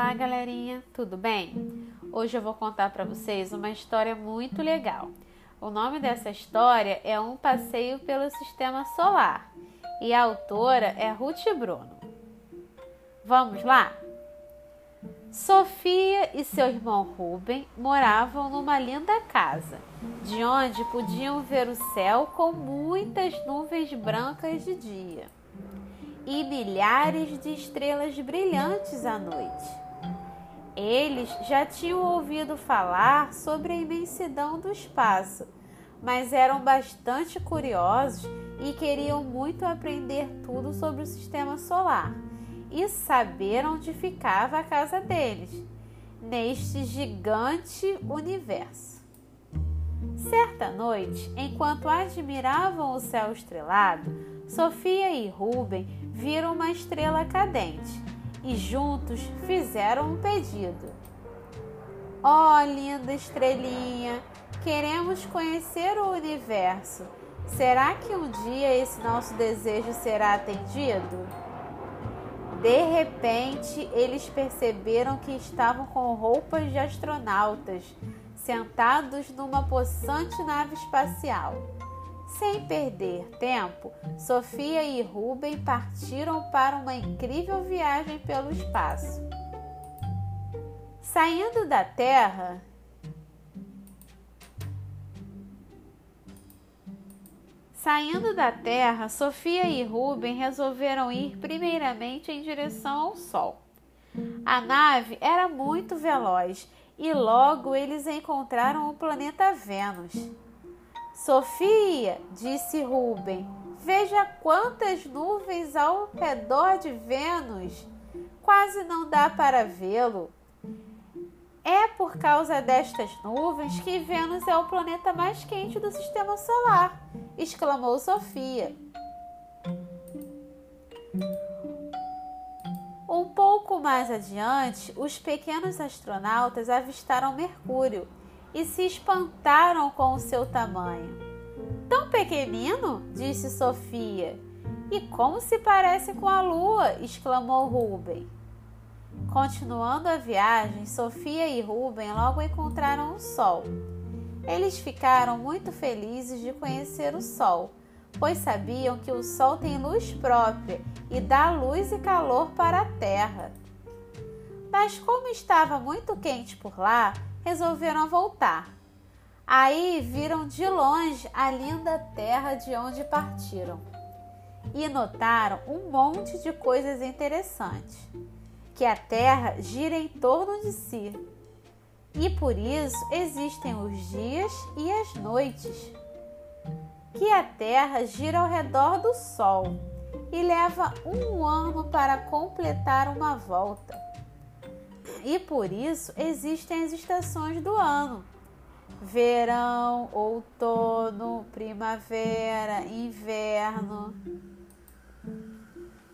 Olá, galerinha, tudo bem? Hoje eu vou contar para vocês uma história muito legal. O nome dessa história é Um Passeio pelo Sistema Solar e a autora é Ruth Bruno. Vamos lá? Sofia e seu irmão Ruben moravam numa linda casa, de onde podiam ver o céu com muitas nuvens brancas de dia e milhares de estrelas brilhantes à noite. Eles já tinham ouvido falar sobre a imensidão do espaço, mas eram bastante curiosos e queriam muito aprender tudo sobre o sistema solar e saber onde ficava a casa deles, neste gigante universo. Certa noite, enquanto admiravam o céu estrelado, Sofia e Ruben viram uma estrela cadente e juntos fizeram um pedido. Oh, linda estrelinha, queremos conhecer o universo. Será que um dia esse nosso desejo será atendido? De repente, eles perceberam que estavam com roupas de astronautas, sentados numa possante nave espacial. Sem perder tempo, Sofia e Ruben partiram para uma incrível viagem pelo espaço. Saindo da Terra, Saindo da Terra, Sofia e Ruben resolveram ir primeiramente em direção ao Sol. A nave era muito veloz e logo eles encontraram o planeta Vênus. Sofia, disse Rubem, veja quantas nuvens ao redor de Vênus. Quase não dá para vê-lo. É por causa destas nuvens que Vênus é o planeta mais quente do sistema solar, exclamou Sofia. Um pouco mais adiante, os pequenos astronautas avistaram Mercúrio e se espantaram com o seu tamanho. Tão pequenino? disse Sofia. E como se parece com a lua? exclamou Rubem. Continuando a viagem, Sofia e Rubem logo encontraram o sol. Eles ficaram muito felizes de conhecer o sol, pois sabiam que o sol tem luz própria e dá luz e calor para a terra. Mas como estava muito quente por lá, resolveram voltar. Aí viram de longe a linda terra de onde partiram e notaram um monte de coisas interessantes. Que a terra gira em torno de si e por isso existem os dias e as noites. Que a terra gira ao redor do sol e leva um ano para completar uma volta e por isso existem as estações do ano: verão, outono, primavera, inverno.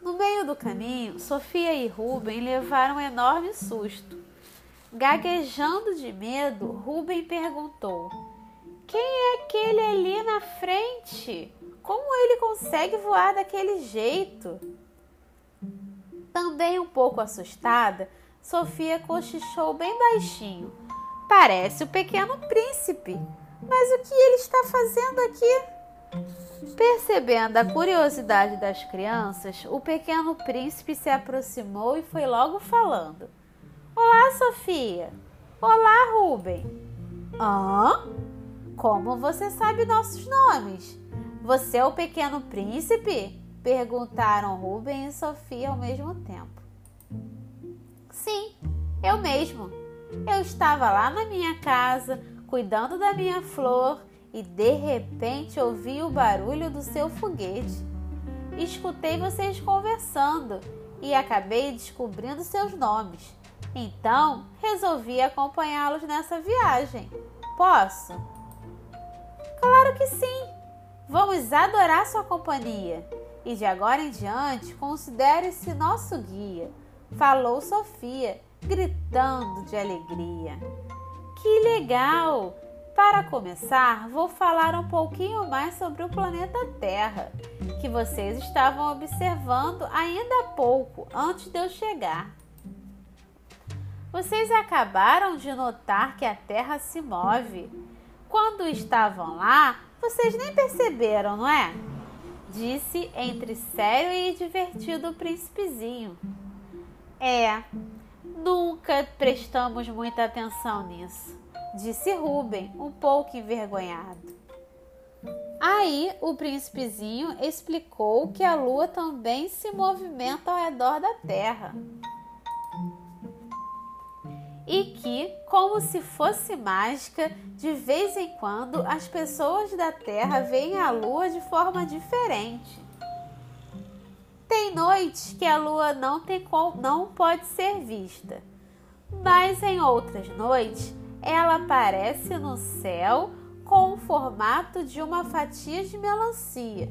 No meio do caminho, Sofia e Rubem levaram um enorme susto. Gaguejando de medo, Rubem perguntou: Quem é aquele ali na frente? Como ele consegue voar daquele jeito? Também um pouco assustada, Sofia cochichou bem baixinho. Parece o pequeno príncipe. Mas o que ele está fazendo aqui? Percebendo a curiosidade das crianças, o pequeno príncipe se aproximou e foi logo falando: Olá, Sofia! Olá, Ruben! Hã? Como você sabe nossos nomes? Você é o pequeno príncipe? Perguntaram Ruben e Sofia ao mesmo tempo. Sim, eu mesmo. Eu estava lá na minha casa, cuidando da minha flor, e de repente ouvi o barulho do seu foguete. Escutei vocês conversando e acabei descobrindo seus nomes. Então, resolvi acompanhá-los nessa viagem. Posso? Claro que sim! Vamos adorar sua companhia e de agora em diante considere-se nosso guia falou Sofia, gritando de alegria. Que legal! Para começar, vou falar um pouquinho mais sobre o planeta Terra, que vocês estavam observando ainda há pouco, antes de eu chegar. vocês acabaram de notar que a Terra se move. Quando estavam lá, vocês nem perceberam, não é? Disse entre sério e divertido o príncipezinho. É, nunca prestamos muita atenção nisso, disse Rubem, um pouco envergonhado. Aí o príncipezinho explicou que a lua também se movimenta ao redor da terra. E que, como se fosse mágica, de vez em quando as pessoas da terra veem a lua de forma diferente. Tem noites que a lua não, tem, não pode ser vista, mas em outras noites ela aparece no céu com o formato de uma fatia de melancia,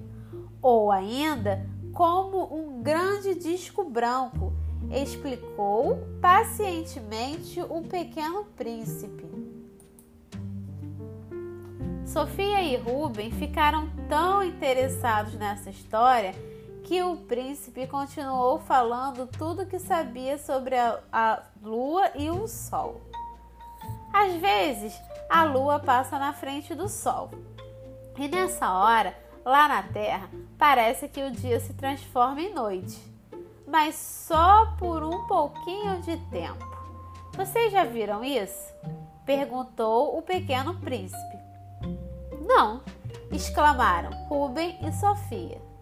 ou ainda como um grande disco branco, explicou pacientemente o pequeno príncipe. Sofia e Rubem ficaram tão interessados nessa história que o príncipe continuou falando tudo que sabia sobre a, a lua e o sol. Às vezes, a lua passa na frente do sol. E nessa hora, lá na Terra, parece que o dia se transforma em noite, mas só por um pouquinho de tempo. Vocês já viram isso? perguntou o pequeno príncipe. Não, exclamaram Rubem e Sofia.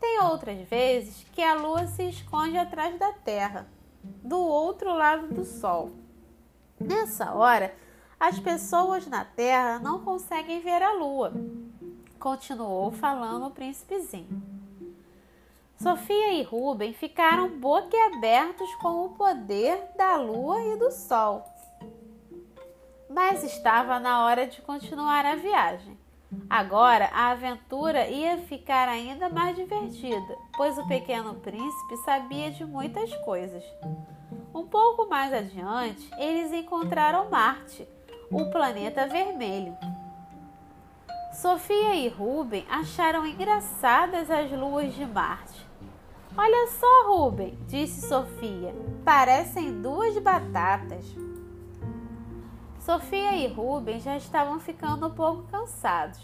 Tem outras vezes que a lua se esconde atrás da Terra, do outro lado do Sol. Nessa hora, as pessoas na terra não conseguem ver a lua, continuou falando o príncipezinho. Sofia e Rubem ficaram boquiabertos com o poder da lua e do sol. Mas estava na hora de continuar a viagem. Agora a aventura ia ficar ainda mais divertida, pois o pequeno príncipe sabia de muitas coisas. Um pouco mais adiante, eles encontraram Marte, o planeta vermelho. Sofia e Ruben acharam engraçadas as luas de Marte. Olha só, Ruben, disse Sofia, parecem duas batatas. Sofia e Ruben já estavam ficando um pouco cansados,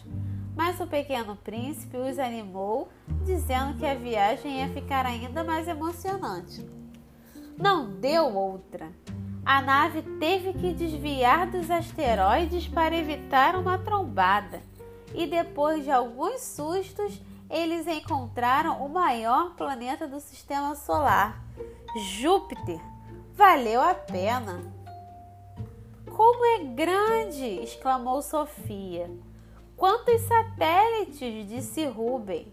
mas o pequeno príncipe os animou, dizendo que a viagem ia ficar ainda mais emocionante. Não deu outra. A nave teve que desviar dos asteroides para evitar uma trombada. E depois de alguns sustos, eles encontraram o maior planeta do sistema solar, Júpiter. Valeu a pena. Como é grande! exclamou Sofia. Quantos satélites? disse Ruben.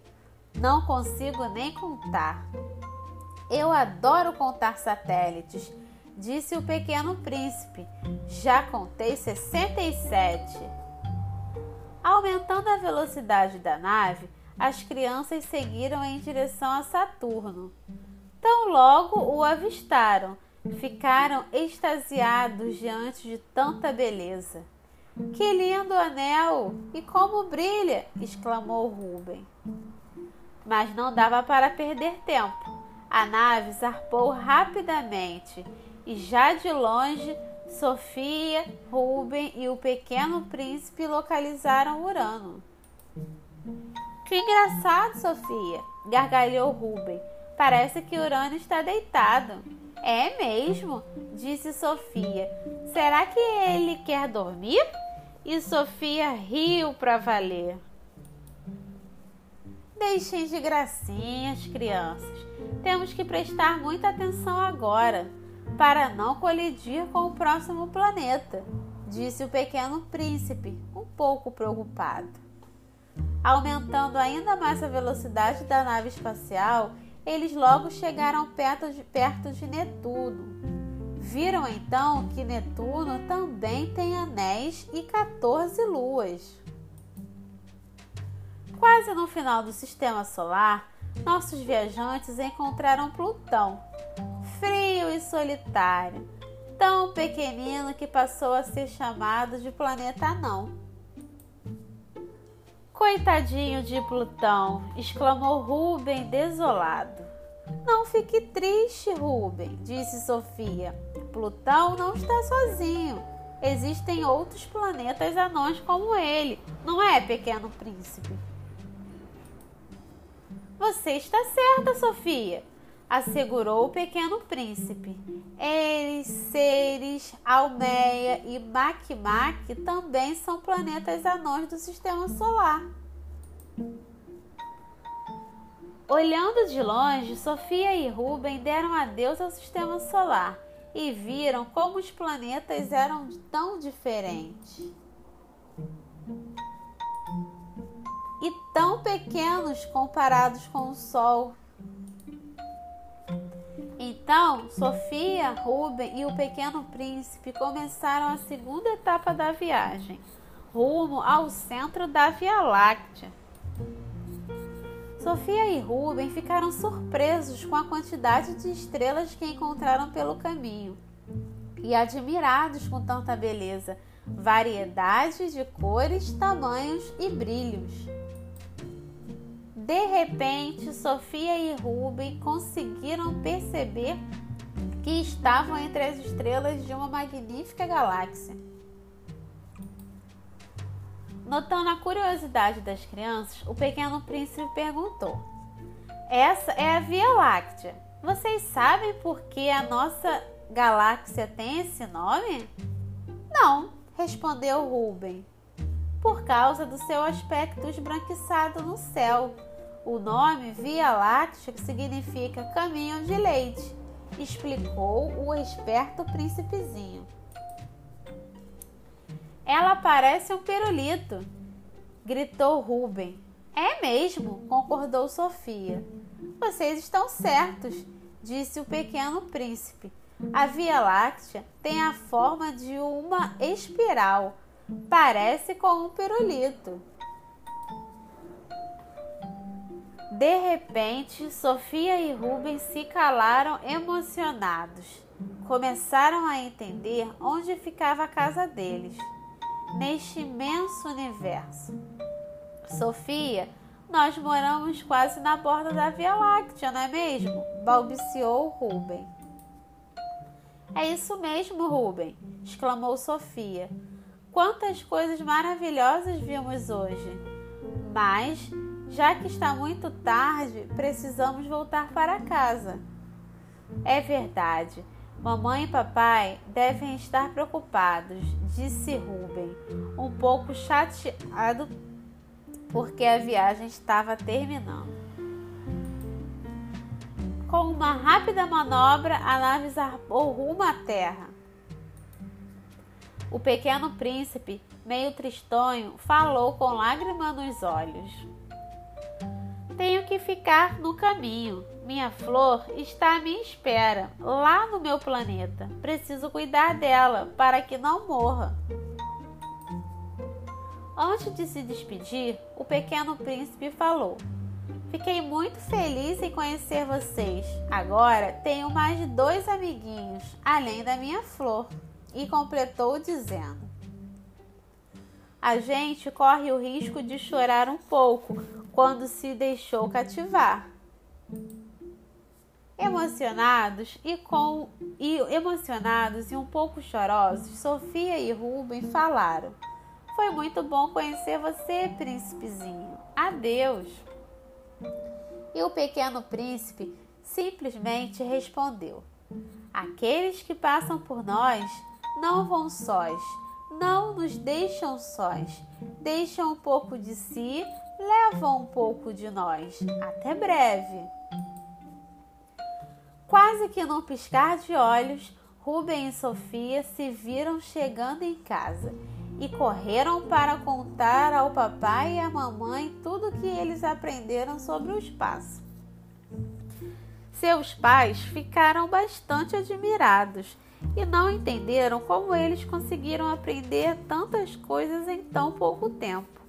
Não consigo nem contar. Eu adoro contar satélites, disse o pequeno príncipe. Já contei 67. Aumentando a velocidade da nave, as crianças seguiram em direção a Saturno. Tão logo o avistaram, ficaram extasiados diante de tanta beleza. Que lindo anel! E como brilha! exclamou Rubem. Mas não dava para perder tempo. A nave zarpou rapidamente e já de longe Sofia, Ruben e o pequeno príncipe localizaram Urano. Que engraçado, Sofia! gargalhou Ruben. Parece que Urano está deitado. É mesmo, disse Sofia. Será que ele quer dormir? E Sofia riu para valer. Deixem de gracinhas, crianças. Temos que prestar muita atenção agora para não colidir com o próximo planeta, disse o pequeno príncipe, um pouco preocupado. Aumentando ainda mais a velocidade da nave espacial, eles logo chegaram perto de, perto de Netuno. Viram então que Netuno também tem anéis e 14 luas. Quase no final do sistema solar, nossos viajantes encontraram Plutão, frio e solitário, tão pequenino que passou a ser chamado de planeta anão. Coitadinho de Plutão! exclamou Rubem desolado. Não fique triste, Rubem, disse Sofia. Plutão não está sozinho. Existem outros planetas anões como ele, não é, pequeno príncipe? Você está certa, Sofia, assegurou o pequeno príncipe. Eles, Ceres, Almeia e Makmak também são planetas anões do sistema solar. Olhando de longe, Sofia e Rubem deram adeus ao sistema solar e viram como os planetas eram tão diferentes e tão pequenos comparados com o Sol. Então, Sofia, Rubem e o pequeno príncipe começaram a segunda etapa da viagem, rumo ao centro da Via Láctea. Sofia e Rubem ficaram surpresos com a quantidade de estrelas que encontraram pelo caminho e admirados com tanta beleza, variedade de cores, tamanhos e brilhos. De repente, Sofia e Rubem conseguiram perceber que estavam entre as estrelas de uma magnífica galáxia. Notando a curiosidade das crianças, o pequeno príncipe perguntou: Essa é a Via Láctea. Vocês sabem por que a nossa galáxia tem esse nome? Não, respondeu Rubem. Por causa do seu aspecto esbranquiçado no céu. O nome Via Láctea significa caminho de leite, explicou o esperto príncipezinho. Ela parece um pirulito, gritou Rubem. É mesmo, concordou Sofia. Vocês estão certos, disse o pequeno príncipe. A Via Láctea tem a forma de uma espiral. Parece com um pirulito. De repente, Sofia e Rubens se calaram emocionados. Começaram a entender onde ficava a casa deles neste imenso universo. Sofia, nós moramos quase na borda da Via Láctea, não é mesmo? balbuciou Rubem. É isso mesmo, Rubem, exclamou Sofia. Quantas coisas maravilhosas vimos hoje. Mas, já que está muito tarde, precisamos voltar para casa. É verdade. Mamãe e papai devem estar preocupados, disse Ruben, um pouco chateado porque a viagem estava terminando. Com uma rápida manobra, a nave zarpou rumo à terra. O pequeno príncipe, meio tristonho, falou com lágrimas nos olhos. Tenho que ficar no caminho. Minha flor está à minha espera, lá no meu planeta. Preciso cuidar dela para que não morra. Antes de se despedir, o pequeno príncipe falou: Fiquei muito feliz em conhecer vocês. Agora tenho mais de dois amiguinhos, além da minha flor. E completou dizendo: A gente corre o risco de chorar um pouco quando se deixou cativar. Emocionados e com e emocionados e um pouco chorosos, Sofia e Rubem falaram: "Foi muito bom conhecer você, príncipezinho. Adeus." E o pequeno príncipe simplesmente respondeu: Aqueles que passam por nós não vão sós, não nos deixam sós, deixam um pouco de si levam um pouco de nós. Até breve. Quase que num piscar de olhos, Rubem e Sofia se viram chegando em casa e correram para contar ao papai e à mamãe tudo o que eles aprenderam sobre o espaço. Seus pais ficaram bastante admirados e não entenderam como eles conseguiram aprender tantas coisas em tão pouco tempo.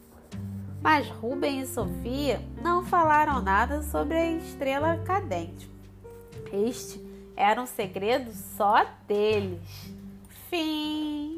Mas Rubem e Sofia não falaram nada sobre a estrela cadente. Este era um segredo só deles. Fim.